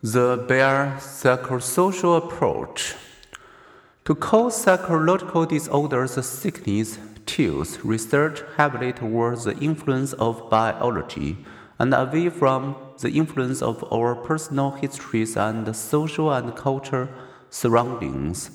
The biopsychosocial approach. To cause psychological disorders sickness tilts research heavily towards the influence of biology and away from the influence of our personal histories and social and cultural surroundings.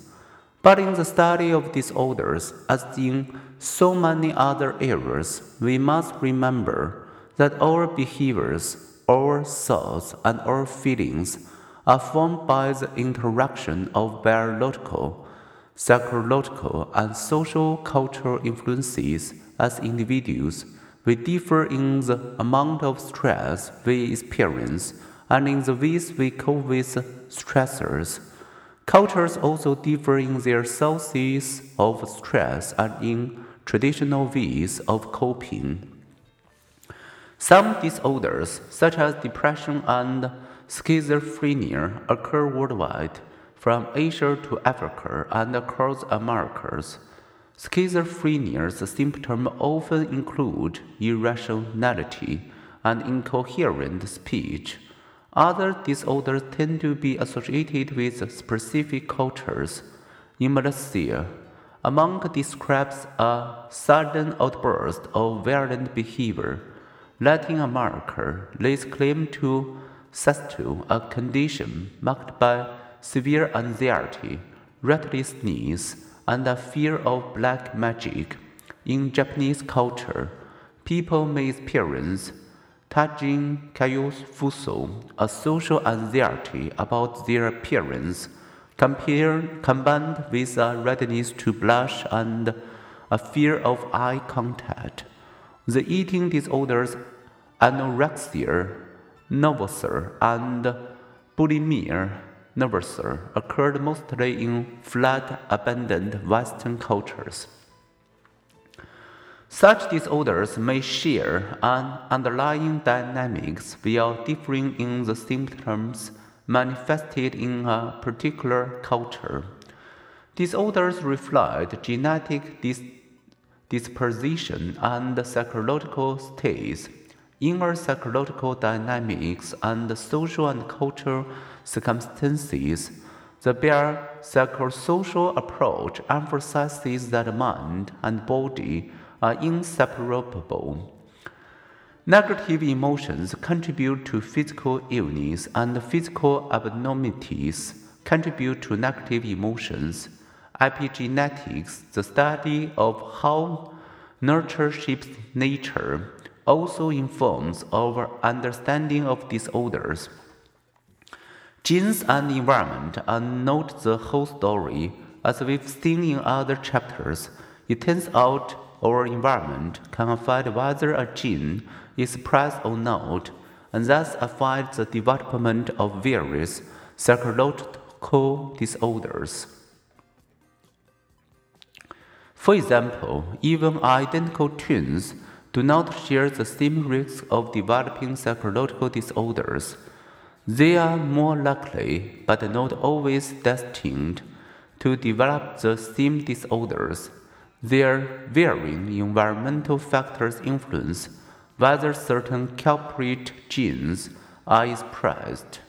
But in the study of disorders, as in so many other areas, we must remember that our behaviors our thoughts and our feelings are formed by the interaction of biological, psychological, and social cultural influences as individuals. We differ in the amount of stress we experience and in the ways we cope with stressors. Cultures also differ in their sources of stress and in traditional ways of coping. Some disorders, such as depression and schizophrenia, occur worldwide, from Asia to Africa and across Americas. Schizophrenia's symptoms often include irrationality and incoherent speech. Other disorders tend to be associated with specific cultures. In Malaysia, amok describes a sudden outburst of violent behavior Latin America lays claim to susto, a condition marked by severe anxiety, restlessness, and a fear of black magic. In Japanese culture, people may experience tajin kaius fuso, a social anxiety about their appearance, compared, combined with a readiness to blush and a fear of eye contact. The eating disorders anorexia nervosa and bulimia nervosa occurred mostly in flat, abandoned Western cultures. Such disorders may share an underlying dynamics while differing in the symptoms manifested in a particular culture. Disorders reflect genetic dis disposition and psychological states, inner psychological dynamics, and social and cultural circumstances. The Baer psychosocial approach emphasizes that mind and body are inseparable. Negative emotions contribute to physical illness, and physical abnormalities contribute to negative emotions. Epigenetics, the study of how nurture shapes nature, also informs our understanding of disorders. Genes and environment are not the whole story. As we've seen in other chapters, it turns out our environment can affect whether a gene is present or not, and thus affect the development of various psychological disorders. For example, even identical twins do not share the same risk of developing psychological disorders. They are more likely, but not always destined, to develop the same disorders. Their varying environmental factors influence whether certain culprit genes are expressed.